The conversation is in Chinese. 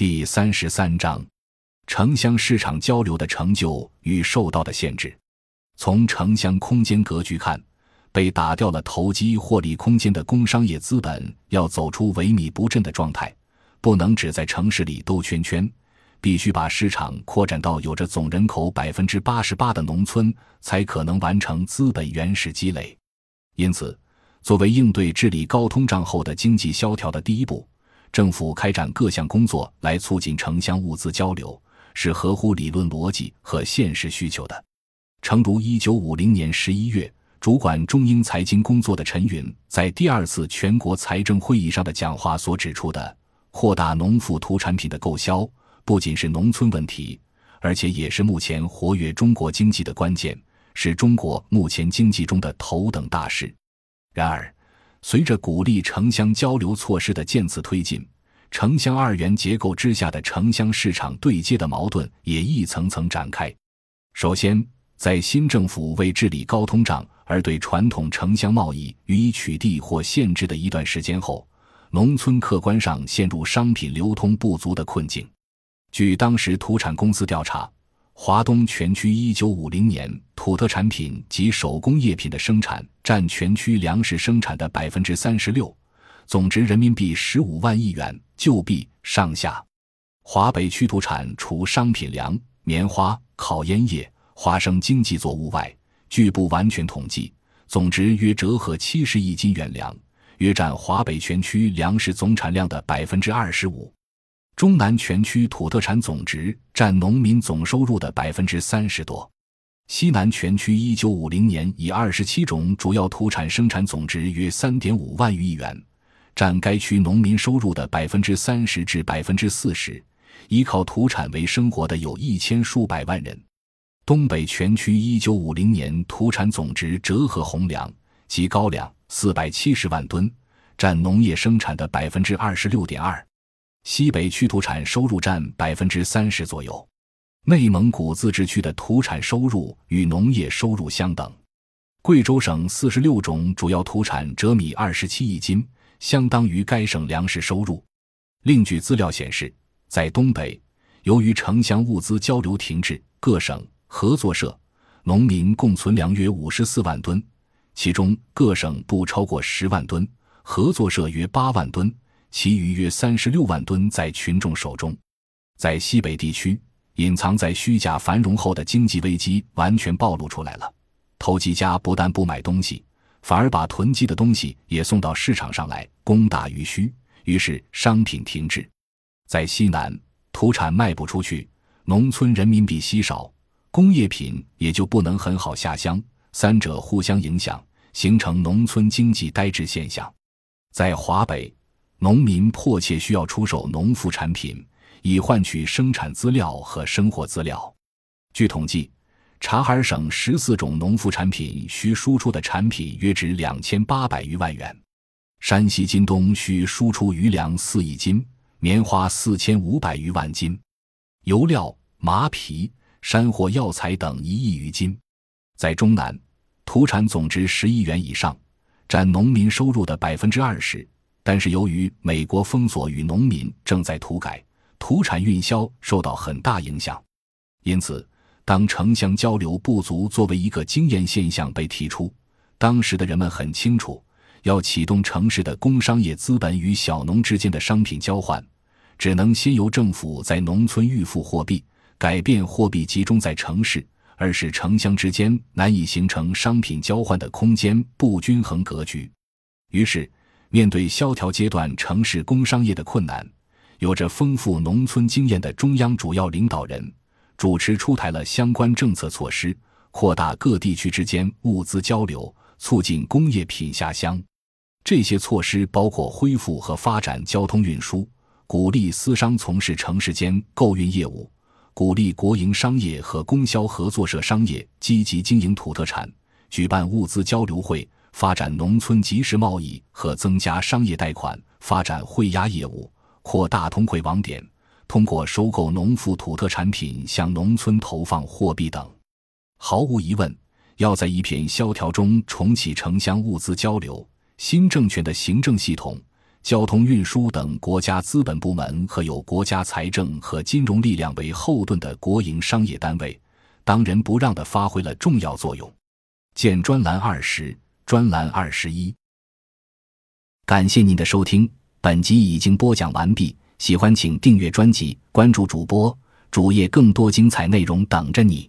第三十三章，城乡市场交流的成就与受到的限制。从城乡空间格局看，被打掉了投机获利空间的工商业资本要走出萎靡不振的状态，不能只在城市里兜圈圈，必须把市场扩展到有着总人口百分之八十八的农村，才可能完成资本原始积累。因此，作为应对治理高通胀后的经济萧条的第一步。政府开展各项工作来促进城乡物资交流，是合乎理论逻辑和现实需求的。诚如一九五零年十一月，主管中英财经工作的陈云在第二次全国财政会议上的讲话所指出的，扩大农副土产品的购销，不仅是农村问题，而且也是目前活跃中国经济的关键，是中国目前经济中的头等大事。然而，随着鼓励城乡交流措施的渐次推进，城乡二元结构之下的城乡市场对接的矛盾也一层层展开。首先，在新政府为治理高通胀而对传统城乡贸易予以取缔或限制的一段时间后，农村客观上陷入商品流通不足的困境。据当时土产公司调查。华东全区一九五零年土特产品及手工业品的生产占全区粮食生产的百分之三十六，总值人民币十五万亿元，旧币上下。华北区土产除商品粮、棉花、烤烟叶、花生经济作物外，据不完全统计，总值约折合七十亿斤原粮，约占华北全区粮食总产量的百分之二十五。中南全区土特产总值占农民总收入的百分之三十多，西南全区一九五零年以二十七种主要土产生产总值约三点五万余亿元，占该区农民收入的百分之三十至百分之四十，依靠土产为生活的有一千数百万人。东北全区一九五零年土产总值折合红粮及高粱四百七十万吨，占农业生产的百分之二十六点二。西北区土产收入占百分之三十左右，内蒙古自治区的土产收入与农业收入相等。贵州省四十六种主要土产折米二十七亿斤，相当于该省粮食收入。另据资料显示，在东北，由于城乡物资交流停滞，各省合作社农民共存粮约五十四万吨，其中各省不超过十万吨，合作社约八万吨。其余约三十六万吨在群众手中，在西北地区，隐藏在虚假繁荣后的经济危机完全暴露出来了。投机家不但不买东西，反而把囤积的东西也送到市场上来，供大于需，于是商品停滞。在西南，土产卖不出去，农村人民币稀少，工业品也就不能很好下乡，三者互相影响，形成农村经济呆滞现象。在华北。农民迫切需要出售农副产品，以换取生产资料和生活资料。据统计，察哈尔省十四种农副产品需输出的产品约值两千八百余万元。山西晋东需输出余粮四亿斤，棉花四千五百余万斤，油料、麻皮、山货、药材等一亿余斤。在中南，土产总值十亿元以上，占农民收入的百分之二十。但是由于美国封锁与农民正在土改，土产运销受到很大影响。因此，当城乡交流不足作为一个经验现象被提出，当时的人们很清楚，要启动城市的工商业资本与小农之间的商品交换，只能先由政府在农村预付货币，改变货币集中在城市，而使城乡之间难以形成商品交换的空间不均衡格局。于是。面对萧条阶段城市工商业的困难，有着丰富农村经验的中央主要领导人主持出台了相关政策措施，扩大各地区之间物资交流，促进工业品下乡。这些措施包括恢复和发展交通运输，鼓励私商从事城市间购运业务，鼓励国营商业和供销合作社商业积极经营土特产，举办物资交流会。发展农村集市贸易和增加商业贷款，发展汇押业务，扩大通汇网点，通过收购农副土特产品向农村投放货币等。毫无疑问，要在一片萧条中重启城乡物资交流，新政权的行政系统、交通运输等国家资本部门和有国家财政和金融力量为后盾的国营商业单位，当仁不让地发挥了重要作用。见专栏二十、专栏二十一。感谢您的收听，本集已经播讲完毕。喜欢请订阅专辑，关注主播主页，更多精彩内容等着你。